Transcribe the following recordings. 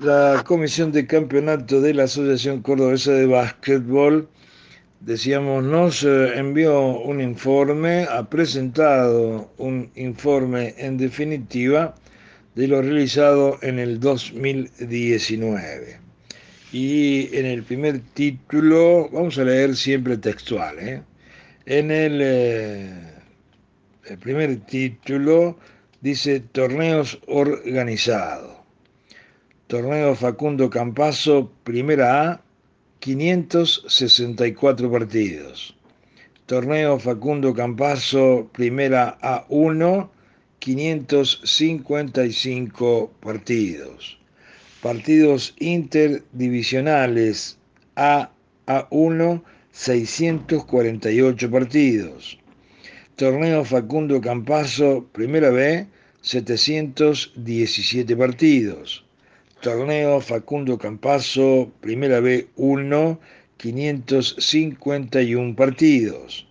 La Comisión de Campeonato de la Asociación Cordobesa de Básquetbol, decíamos, nos eh, envió un informe, ha presentado un informe en definitiva de lo realizado en el 2019. Y en el primer título, vamos a leer siempre textual, ¿eh? en el, eh, el primer título dice torneos organizados Torneo Facundo Campaso, Primera A, 564 partidos. Torneo Facundo Campaso, Primera A1, 555 partidos. Partidos interdivisionales A A1, 648 partidos. Torneo Facundo Campaso, Primera B, 717 partidos. Torneo Facundo Campaso, Primera B 1, 551 partidos.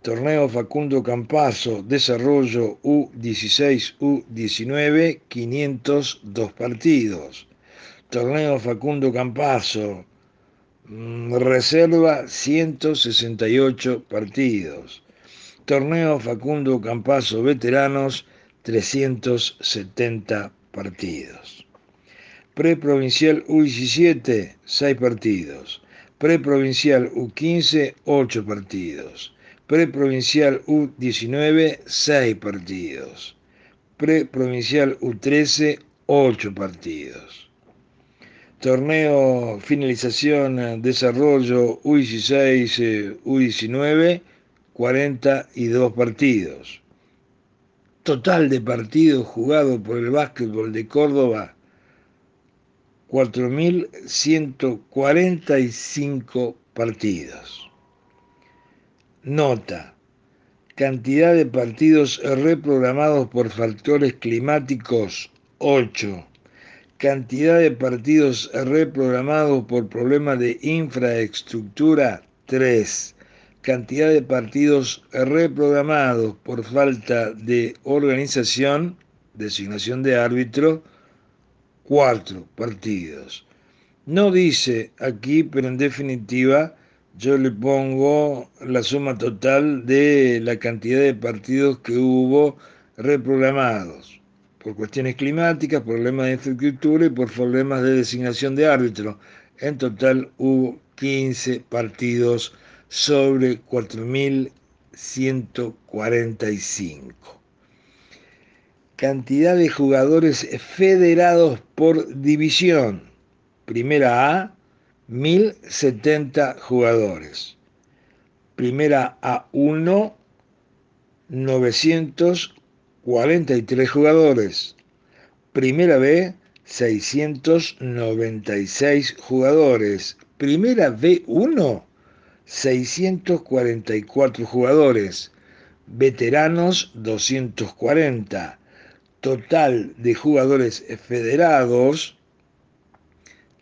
Torneo Facundo Campaso, Desarrollo U16, U19, 502 partidos. Torneo Facundo Campaso, mm, Reserva, 168 partidos. Torneo Facundo Campaso Veteranos, 370 partidos. Preprovincial U17, 6 partidos. Preprovincial U15, 8 partidos. Preprovincial U19, 6 partidos. Preprovincial U13, 8 partidos. Torneo finalización desarrollo U16, U19, 42 partidos. Total de partidos jugados por el básquetbol de Córdoba, 4.145 partidos. Nota. Cantidad de partidos reprogramados por factores climáticos 8. Cantidad de partidos reprogramados por problemas de infraestructura 3. Cantidad de partidos reprogramados por falta de organización, designación de árbitro cuatro partidos. No dice aquí, pero en definitiva yo le pongo la suma total de la cantidad de partidos que hubo reprogramados por cuestiones climáticas, problemas de infraestructura y por problemas de designación de árbitro. En total hubo 15 partidos sobre 4.145 cantidad de jugadores federados por división. Primera A, 1070 jugadores. Primera A1, 943 jugadores. Primera B, 696 jugadores. Primera B1, 644 jugadores. Veteranos, 240 total de jugadores federados,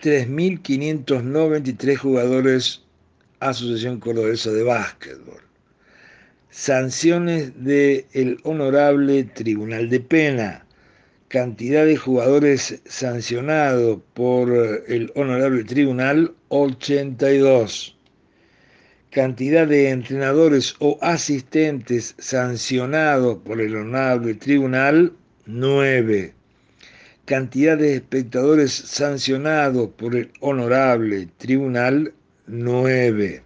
3.593 jugadores Asociación Cordobesa de Básquetbol. Sanciones del Honorable Tribunal de Pena. Cantidad de jugadores sancionados por el Honorable Tribunal, 82. Cantidad de entrenadores o asistentes sancionados por el Honorable Tribunal, 9. Cantidad de espectadores sancionados por el honorable tribunal, 9.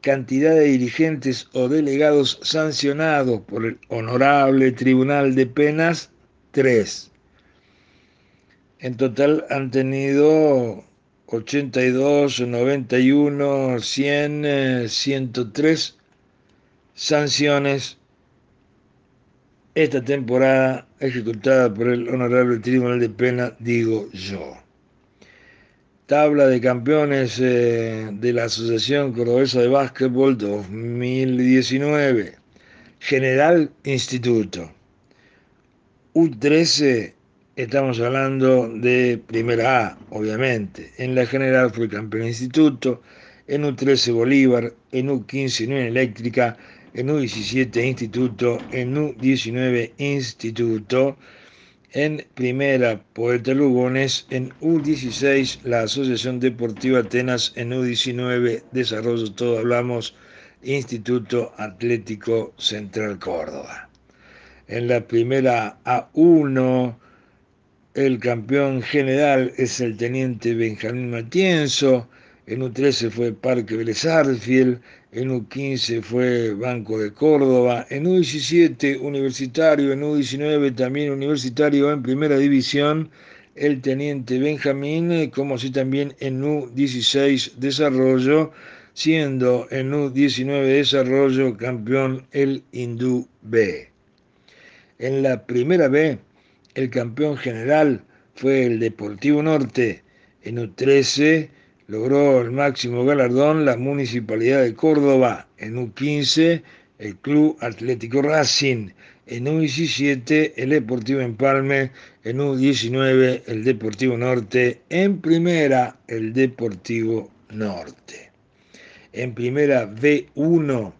Cantidad de dirigentes o delegados sancionados por el honorable tribunal de penas, 3. En total han tenido 82, 91, 100, 103 sanciones esta temporada ejecutada por el Honorable Tribunal de Pena, digo yo. Tabla de campeones eh, de la Asociación Cordobesa de Básquetbol 2019. General Instituto. U13, estamos hablando de primera A, obviamente. En la general fue campeón Instituto. En U13 Bolívar. En U15 Unión Eléctrica en U17 Instituto, en U19 Instituto, En primera, Poeta Lugones. En U16, la Asociación Deportiva Atenas. En U19, Desarrollo Todo Hablamos, Instituto Atlético Central Córdoba. En la primera A1, el campeón general es el teniente Benjamín Matienzo. En U13 fue Parque Vélez en U15 fue Banco de Córdoba, en U17 Universitario, en U19 también Universitario en Primera División, el Teniente Benjamín, como así también en U16 Desarrollo, siendo en U19 Desarrollo campeón el Hindú B. En la Primera B, el campeón general fue el Deportivo Norte, en U13 logró el máximo galardón la Municipalidad de Córdoba, en U15 el Club Atlético Racing, en U17 el Deportivo Empalme, en U19 el Deportivo Norte, en primera el Deportivo Norte. En primera B1,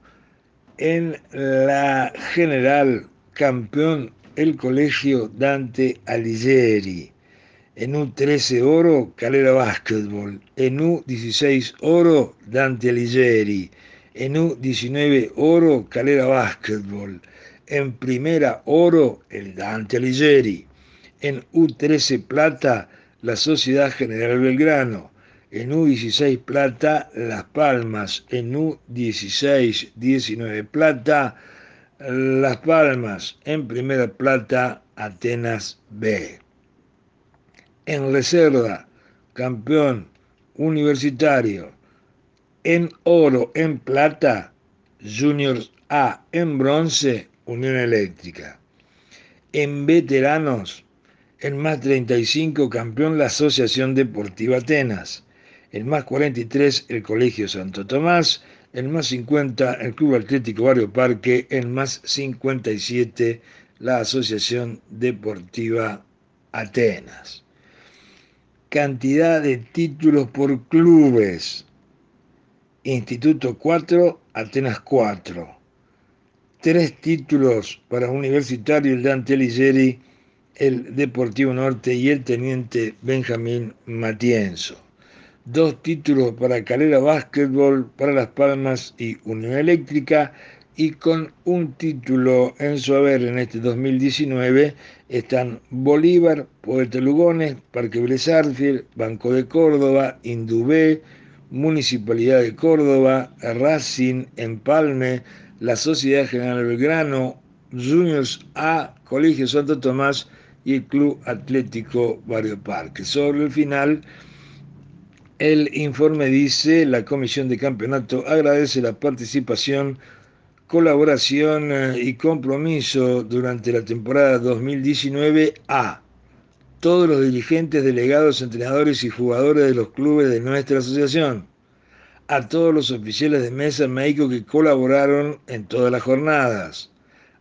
en la general campeón el Colegio Dante Alighieri en U13 oro, Calera Básquetbol. En U16 oro, Dante Alighieri. En U19 oro, Calera Básquetbol. En primera oro, el Dante Alighieri. En U13 plata, la Sociedad General Belgrano. En U16 plata, Las Palmas. En U16, 19 plata, Las Palmas. En primera plata, Atenas B en reserva, campeón universitario, en oro, en plata, Juniors A, en bronce, Unión Eléctrica. En veteranos, el más 35, campeón la Asociación Deportiva Atenas. El más 43, el Colegio Santo Tomás. El más 50, el Club Atlético Barrio Parque. El más 57, la Asociación Deportiva Atenas cantidad de títulos por clubes. Instituto 4, Atenas 4. Tres títulos para Universitario, el Dante Alighieri, el Deportivo Norte y el Teniente Benjamín Matienzo. Dos títulos para Calera Básquetbol, para Las Palmas y Unión Eléctrica y con un título en su haber en este 2019 están Bolívar, Poeta Lugones, Parque Blesarfield, Banco de Córdoba, Indubé, Municipalidad de Córdoba, Racing, Empalme, la Sociedad General Belgrano, Juniors A, Colegio Santo Tomás y el Club Atlético Barrio Parque. Sobre el final, el informe dice, la Comisión de Campeonato agradece la participación colaboración eh, y compromiso durante la temporada 2019 a todos los dirigentes, delegados, entrenadores y jugadores de los clubes de nuestra asociación, a todos los oficiales de mesa en México que colaboraron en todas las jornadas,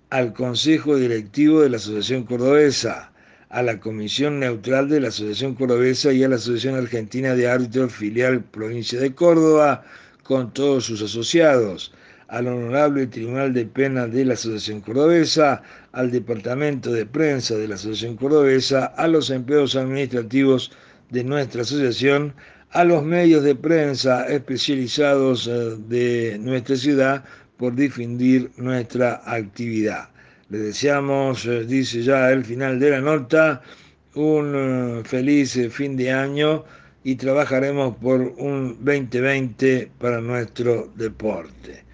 al Consejo Directivo de la Asociación Cordobesa, a la Comisión Neutral de la Asociación Cordobesa y a la Asociación Argentina de Árbitros Filial Provincia de Córdoba, con todos sus asociados, al Honorable Tribunal de Pena de la Asociación Cordobesa, al Departamento de Prensa de la Asociación Cordobesa, a los empleados administrativos de nuestra asociación, a los medios de prensa especializados eh, de nuestra ciudad por difundir nuestra actividad. Le deseamos, eh, dice ya el final de la nota, un eh, feliz fin de año y trabajaremos por un 2020 para nuestro deporte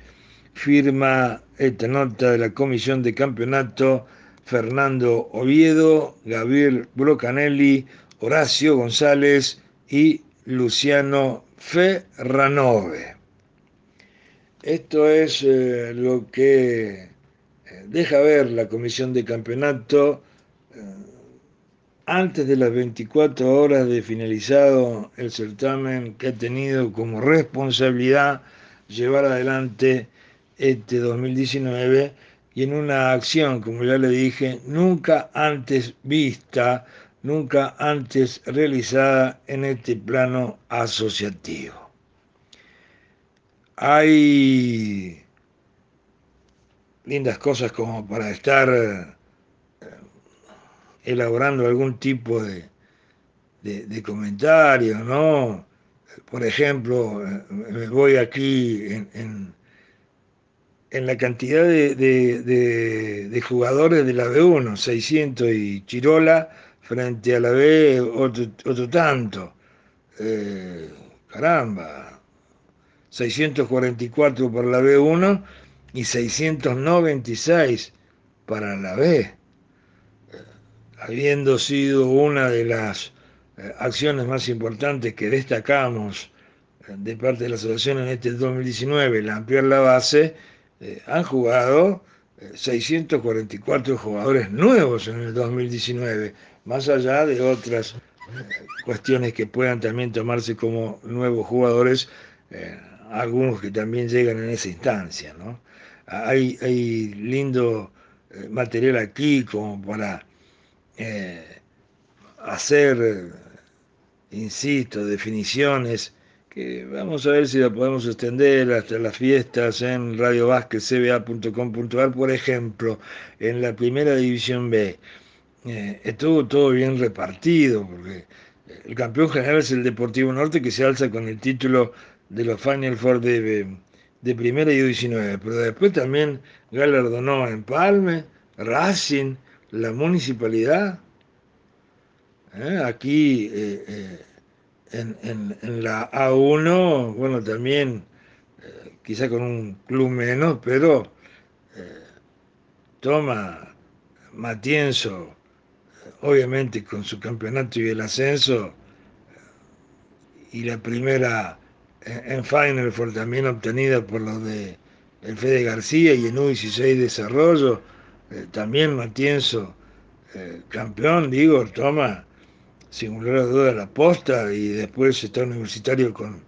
firma esta nota de la Comisión de Campeonato Fernando Oviedo, Gabriel Brocanelli, Horacio González y Luciano Ferranove. Esto es eh, lo que eh, deja ver la Comisión de Campeonato eh, antes de las 24 horas de finalizado el certamen que ha tenido como responsabilidad llevar adelante este 2019 y en una acción, como ya le dije, nunca antes vista, nunca antes realizada en este plano asociativo. Hay lindas cosas como para estar eh, elaborando algún tipo de, de, comentario, ¿no? Por ejemplo, me voy aquí en, la cantidad de, de, jugadores de la B1, 600 y Chirola, frente a la B otro, tanto. Eh, caramba, 644 por la B1 y 696 para la B, eh, habiendo sido una de las eh, acciones más importantes que destacamos de parte de la asociación en este 2019, el ampliar la base, han jugado 644 jugadores nuevos en el 2019, más allá de otras cuestiones que puedan también tomarse como nuevos jugadores, algunos que también llegan en esa instancia, ¿no? hay, lindo eh, material aquí como para eh, hacer, eh, insisto, definiciones que vamos a ver si la podemos extender hasta las fiestas en radiovasquezcba.com.ar, por ejemplo, en la primera división B. estuvo todo bien repartido, porque el campeón general es el Deportivo Norte que se alza con el título de los Final Four de, de primera y 19, pero después también galardonó a Empalme, Racing, la municipalidad. ¿eh? Aquí eh, eh, en, la A1, bueno, también quizá con un club menos, pero toma Matienzo, obviamente con su campeonato y el ascenso, y la primera en Final fue también obtenida por los de el Fede García y en U16 Desarrollo, eh, también Matienzo, eh, campeón, digo, toma sin lugar a duda la posta y después está universitario con eh,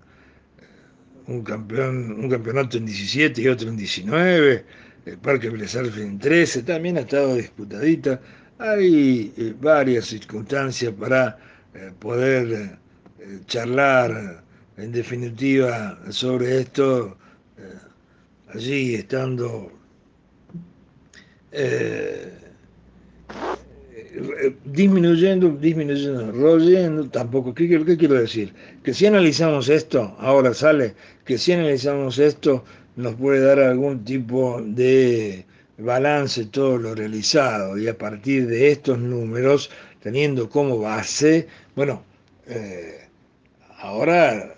un campeón, un campeonato en 17 y otro en 19, el Parque Belezarfe en 13, también ha estado disputadita. Hay varias circunstancias para poder charlar en definitiva, sobre esto, eh, allí estando eh, disminuyendo, disminuyendo, royendo, tampoco, ¿qué, ¿qué, quiero decir? Que si analizamos esto, ahora sale, que si analizamos esto, nos puede dar algún tipo de balance todo lo realizado y a partir de estos números, teniendo como base, bueno, eh, ahora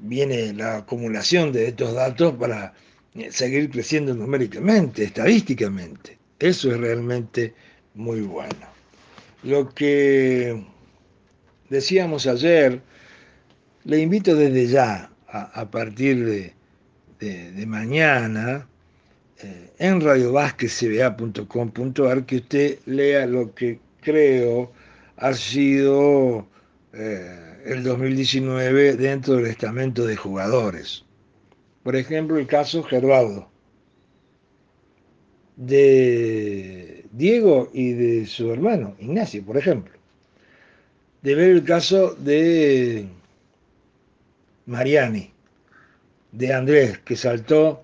viene la acumulación de estos datos para eh, seguir creciendo numéricamente, estadísticamente. Eso es realmente muy bueno. Lo que decíamos ayer, le invito desde ya, a, partir de, mañana, eh, en radiovasquezcba.com.ar, que usted lea lo que creo ha sido... Eh, el 2019 dentro del estamento de jugadores. Por ejemplo, el caso Gervaldo, de Diego y de su hermano, Ignacio, por ejemplo. De ver el caso de Mariani, de Andrés, que saltó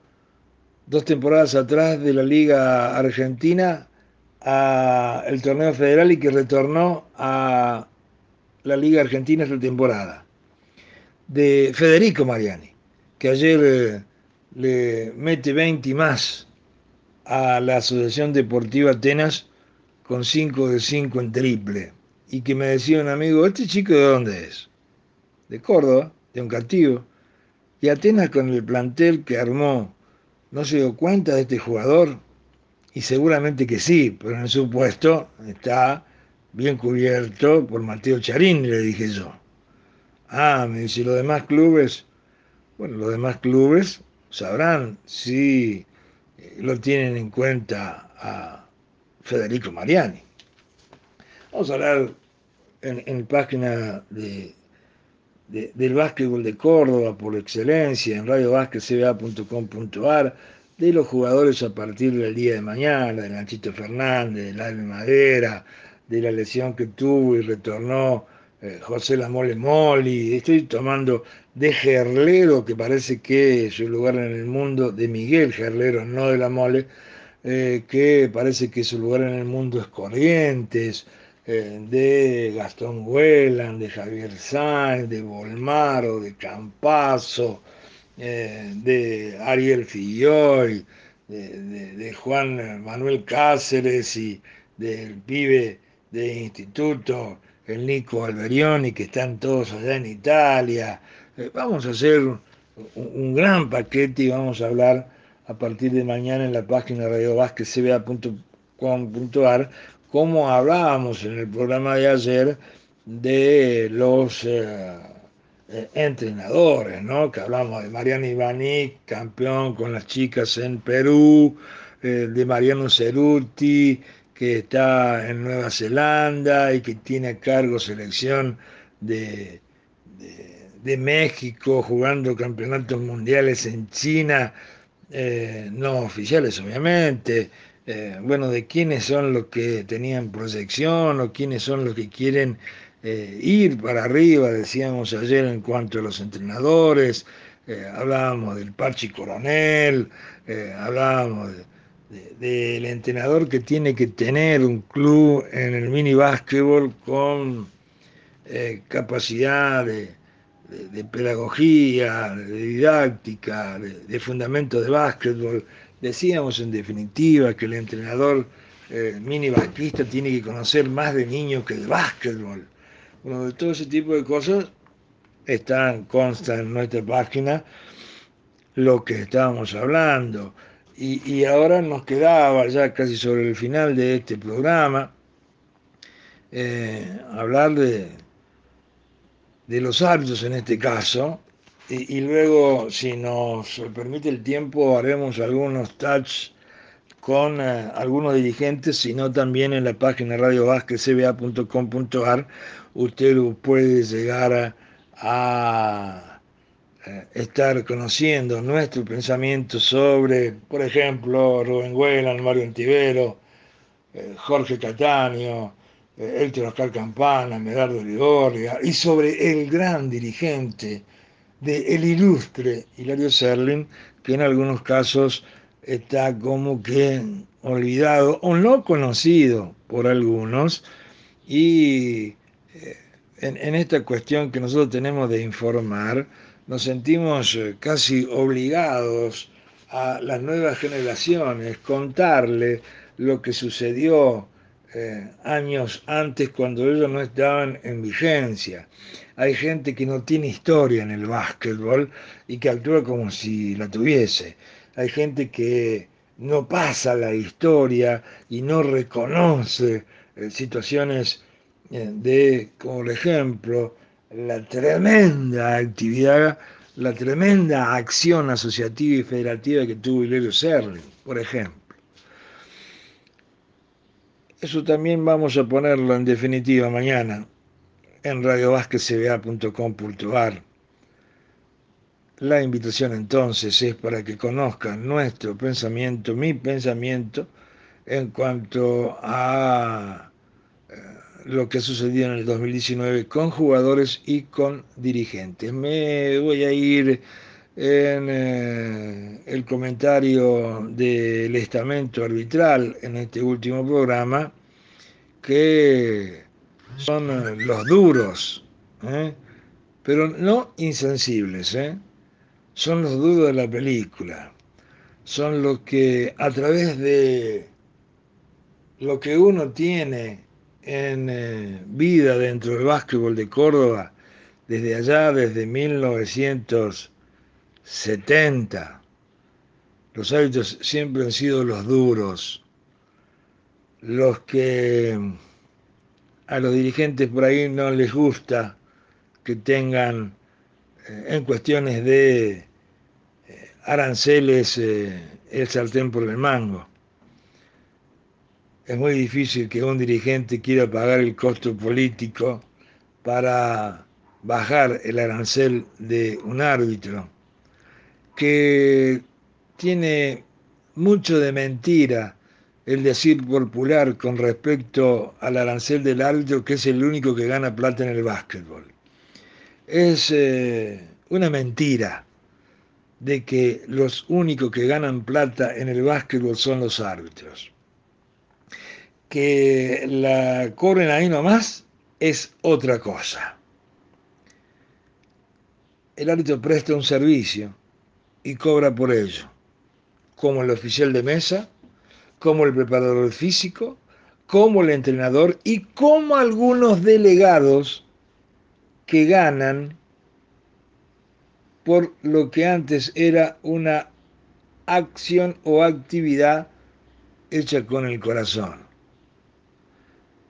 dos temporadas atrás de la Liga Argentina al torneo federal y que retornó a la Liga Argentina esta temporada, de Federico Mariani, que ayer eh, le mete 20 más a la Asociación Deportiva Atenas con 5 de 5 en triple. Y que me decía un amigo, ¿este chico de dónde es? De Córdoba, de un castigo. Y Atenas con el plantel que armó, ¿no se dio cuenta de este jugador? Y seguramente que sí, pero en su puesto está bien cubierto por Mateo Charín, le dije yo. Ah, me dice, los demás clubes, bueno, los demás clubes sabrán si lo tienen en cuenta a Federico Mariani. Vamos a hablar en, la página de, del básquetbol de Córdoba por excelencia, en radiobásquetcba.com.ar, de los jugadores a partir del día de mañana, de Nachito Fernández, del Alme Madera, de la lesión que tuvo y retornó eh, José Lamole Moli. Estoy tomando de Gerlero, que parece que es su lugar en el mundo, de Miguel Gerlero, no de la Mole, eh, que parece que su lugar en el mundo es Corrientes, eh, de Gastón Huelan, de Javier Sáenz, de Volmaro, de Campazo, eh, de Ariel Filloy, de, de, Juan Manuel Cáceres y del pibe de instituto, el Nico Alberioni, que están todos allá en Italia. Vamos a hacer un, gran paquete y vamos a hablar a partir de mañana en la página radiovasquecba.com.ar, como hablábamos en el programa de ayer de los eh, eh, entrenadores, ¿no? que hablamos de Mariano Ivani, campeón con las chicas en Perú, eh, de Mariano Ceruti, que está en Nueva Zelanda y que tiene a cargo selección de, de México, jugando campeonatos mundiales en China eh, no oficiales obviamente, eh, bueno, de quiénes son los que tenían proyección o quiénes son los que quieren eh, ir para arriba, decíamos ayer en cuanto a los entrenadores, hablábamos del Parchi Coronel, hablábamos del entrenador que tiene que tener un club en el mini básquetbol con capacidad de de, pedagogía, de didáctica, de, fundamentos de básquetbol. Decíamos en definitiva que el entrenador eh, mini basquista tiene que conocer más de niños que de básquetbol. Bueno, de todo ese tipo de cosas están, consta en nuestra página lo que estábamos hablando. Y, y, ahora nos quedaba ya casi sobre el final de este programa eh, hablar de, de los árbitros en este caso, y, luego, si nos permite el tiempo, haremos algunos touch con eh, algunos dirigentes, sino también en la página radiovasquecba.com.ar usted puede llegar a, a eh, estar conociendo nuestro pensamiento sobre, por ejemplo, Rubén Huelan, Mario Antivero, eh, Jorge Cataño, Héctor Oscar Campana, Medardo Ligorria, y sobre el gran dirigente de el ilustre Hilario Serling, que en algunos casos está como que olvidado o no conocido por algunos, y eh, en, en esta cuestión que nosotros tenemos de informar, nos sentimos eh, casi obligados a las nuevas generaciones contarle lo que sucedió eh, años antes cuando ellos no estaban en vigencia. Hay gente que no tiene historia en el básquetbol y que actúa como si la tuviese. Hay gente que no pasa la historia y no reconoce eh, situaciones eh, de, como por ejemplo, la tremenda actividad, la tremenda acción asociativa y federativa que tuvo Hilario Serling, por ejemplo. Eso también vamos a ponerlo en definitiva mañana en radiovasquecba.com.ar. La invitación entonces es para que conozcan nuestro pensamiento, mi pensamiento, en cuanto a eh, lo que sucedió en el 2019 con jugadores y con dirigentes. Me voy a ir en eh, el comentario del estamento arbitral en este último programa, que son los duros, ¿eh? pero no insensibles, ¿eh? son los duros de la película, son los que a través de lo que uno tiene en vida dentro del básquetbol de Córdoba, desde allá, desde 1900, 70. Los hábitos siempre han sido los duros, los que a los dirigentes por ahí no les gusta que tengan eh, en cuestiones de eh, aranceles eh, el sartén por el mango. Es muy difícil que un dirigente quiera pagar el costo político para bajar el arancel de un árbitro que tiene mucho de mentira el decir popular con respecto al arancel del árbitro, que es el único que gana plata en el básquetbol. Es eh, una mentira de que los únicos que ganan plata en el básquetbol son los árbitros. Que la cobren ahí nomás es otra cosa. El árbitro presta un servicio y cobra por ello, como el oficial de mesa, como el preparador físico, como el entrenador y como algunos delegados que ganan por lo que antes era una acción o actividad hecha con el corazón.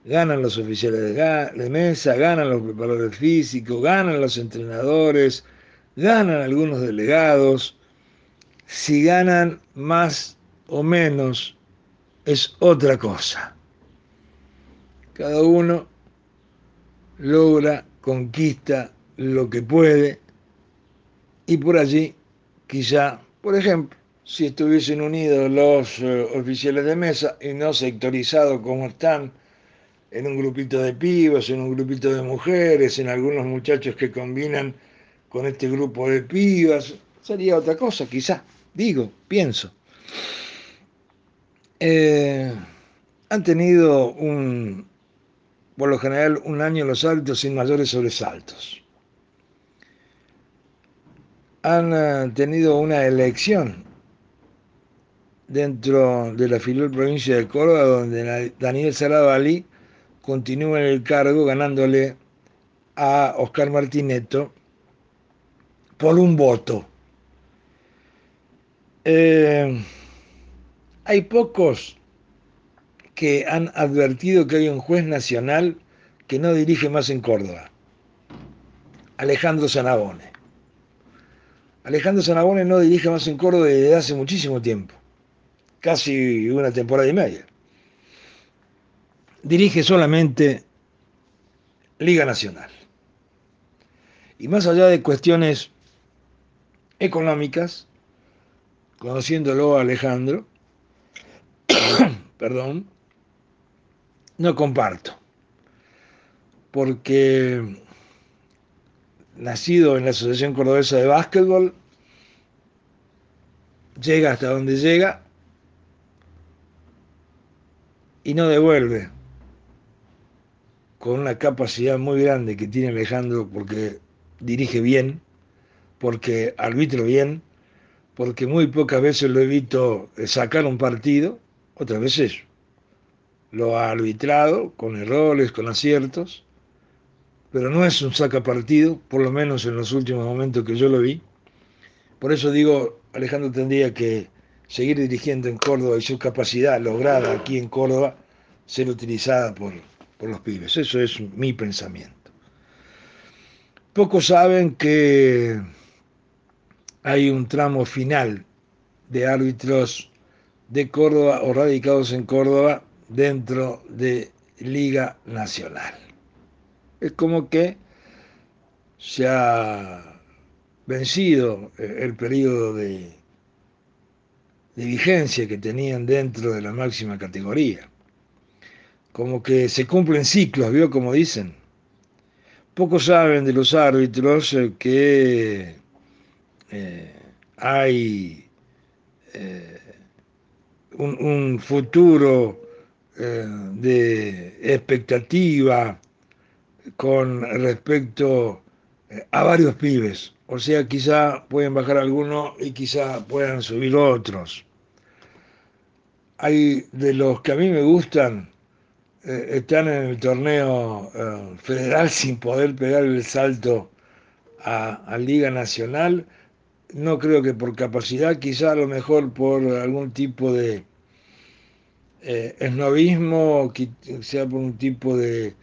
Ganan los oficiales de, mesa, ganan los preparadores físicos, ganan los entrenadores, ganan algunos delegados. Si ganan más o menos es otra cosa. Cada uno logra, conquista lo que puede y por allí quizá, por ejemplo, si estuviesen unidos los eh, oficiales de mesa y no sectorizados como están en un grupito de pibos, en un grupito de mujeres, en algunos muchachos que combinan con este grupo de pibas, sería otra cosa, quizá, digo, pienso. Eh, han tenido un, por lo general, un año los altos sin mayores sobresaltos han eh, tenido una elección dentro de la filial provincia de Córdoba, donde Daniel Ali continúa en el cargo ganándole a Oscar Martineto por un voto. Eh, hay pocos que han advertido que hay un juez nacional que no dirige más en Córdoba, Alejandro Sanabone. Alejandro Sanabone no dirige más en Córdoba desde hace muchísimo tiempo, casi una temporada y media. Dirige solamente Liga Nacional. Y más allá de cuestiones económicas, conociéndolo a Alejandro, perdón, no comparto, porque nacido en la Asociación Cordobesa de Básquetbol, llega hasta donde llega y no devuelve con una capacidad muy grande que tiene Alejandro porque dirige bien, porque arbitro bien, porque muy pocas veces lo he visto sacar un partido, otras veces lo ha arbitrado con errores, con aciertos, pero no es un saca partido, por lo menos en los últimos momentos que yo lo vi. Por eso digo, Alejandro tendría que seguir dirigiendo en Córdoba y su capacidad lograda aquí en Córdoba ser utilizada por, por los pibes. Eso es mi pensamiento. Pocos saben que hay un tramo final de árbitros de Córdoba o radicados en Córdoba dentro de Liga Nacional es como que se ha vencido eh, el periodo de, vigencia que tenían dentro de la máxima categoría. Como que se cumplen ciclos, ¿vio? Como dicen. Pocos saben de los árbitros eh, que eh, hay un, futuro de expectativa con respecto eh, a varios pibes. O sea, quizá pueden bajar algunos y quizá puedan subir otros. Hay de los que a mí me gustan, eh, están en el torneo eh, federal sin poder pegar el salto a, Liga Nacional. No creo que por capacidad, quizá a lo mejor por algún tipo de esnovismo, sea por un tipo de,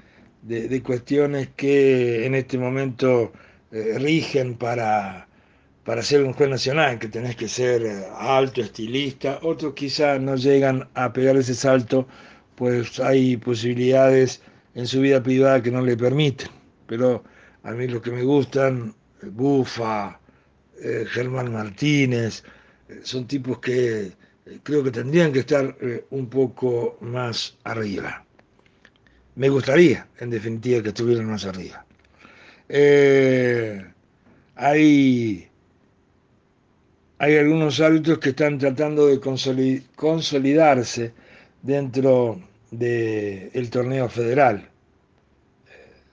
de, cuestiones que en este momento eh, rigen para, para ser un juez nacional, que tenés que ser eh, alto, estilista, otros quizás no llegan a pegar ese salto, pues hay posibilidades en su vida privada que no le permiten. Pero a mí los que me gustan, Bufa, eh, Germán Martínez, son tipos que creo que tendrían que estar un poco más arriba. Me gustaría, en definitiva, que estuvieran más arriba. Eh, hay hay algunos árbitros que están tratando de consolidarse dentro del torneo federal.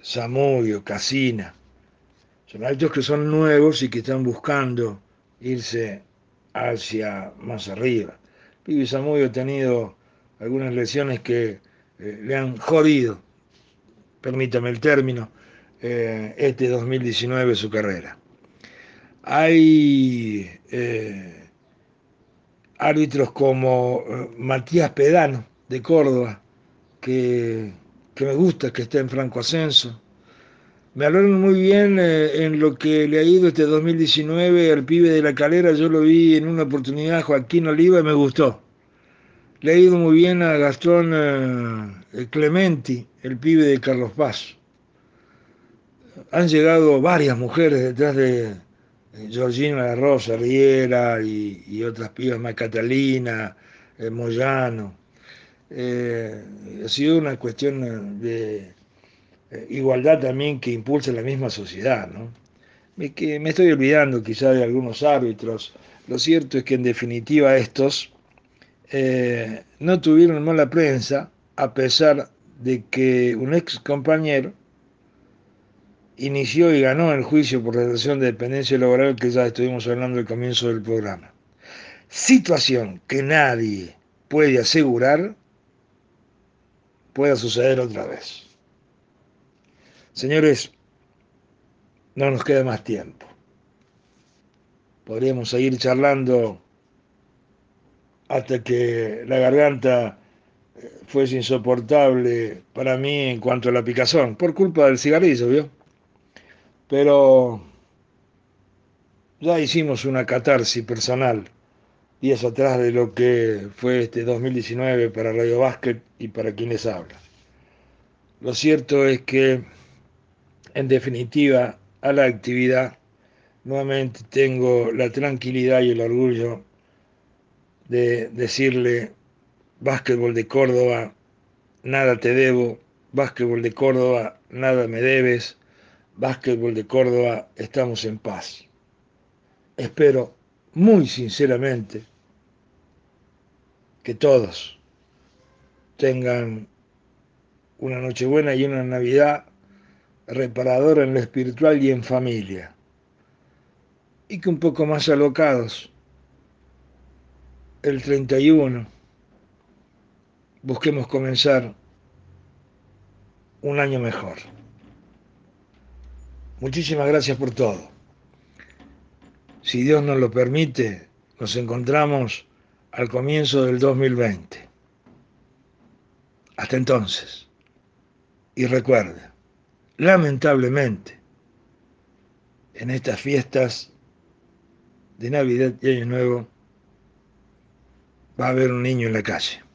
Samudio, Casina. Son árbitros que son nuevos y que están buscando irse hacia más arriba. Pibi Samudio ha tenido algunas lesiones que eh, le han jodido, permítame el término, eh, este 2019 su carrera. Hay eh, árbitros como Matías Pedano de Córdoba, que, que, me gusta que esté en franco ascenso. Me hablaron muy bien en lo que le ha ido este 2019 al pibe de la calera, yo lo vi en una oportunidad, Joaquín Oliva, y me gustó. Le ha ido muy bien a Gastón eh, Clementi, el pibe de Carlos Paz. Han llegado varias mujeres detrás de Georgina Rosa, Riera y, otras pibas más, Catalina, eh, Moyano. Eh, ha sido una cuestión de igualdad también que impulsa la misma sociedad. ¿no? Me, que me estoy olvidando quizá de algunos árbitros. Lo cierto es que en definitiva estos eh, no tuvieron mala prensa a pesar de que un ex compañero inició y ganó el juicio por relación de dependencia laboral que ya estuvimos hablando al comienzo del programa. Situación que nadie puede asegurar pueda suceder otra vez. Señores, no nos queda más tiempo. Podríamos seguir charlando hasta que la garganta eh, fuese insoportable para mí en cuanto a la picazón, por culpa del cigarrillo, ¿vio? Pero ya hicimos una catarsis personal días atrás de lo que fue este 2019 para Radio Básquet y para quienes hablan. Lo cierto es que, en definitiva, a la actividad nuevamente tengo la tranquilidad y el orgullo de decirle, básquetbol de Córdoba, nada te debo, básquetbol de Córdoba, nada me debes, básquetbol de Córdoba, estamos en paz. Espero muy sinceramente que todos tengan una Nochebuena y una Navidad reparadora en lo espiritual y en familia. Y que un poco más alocados el 31 busquemos comenzar un año mejor. Muchísimas gracias por todo. Si Dios nos lo permite, nos encontramos al comienzo del 2020. Hasta entonces. Y recuerde, lamentablemente, en estas fiestas de Navidad y Año Nuevo, va a haber un niño en la calle.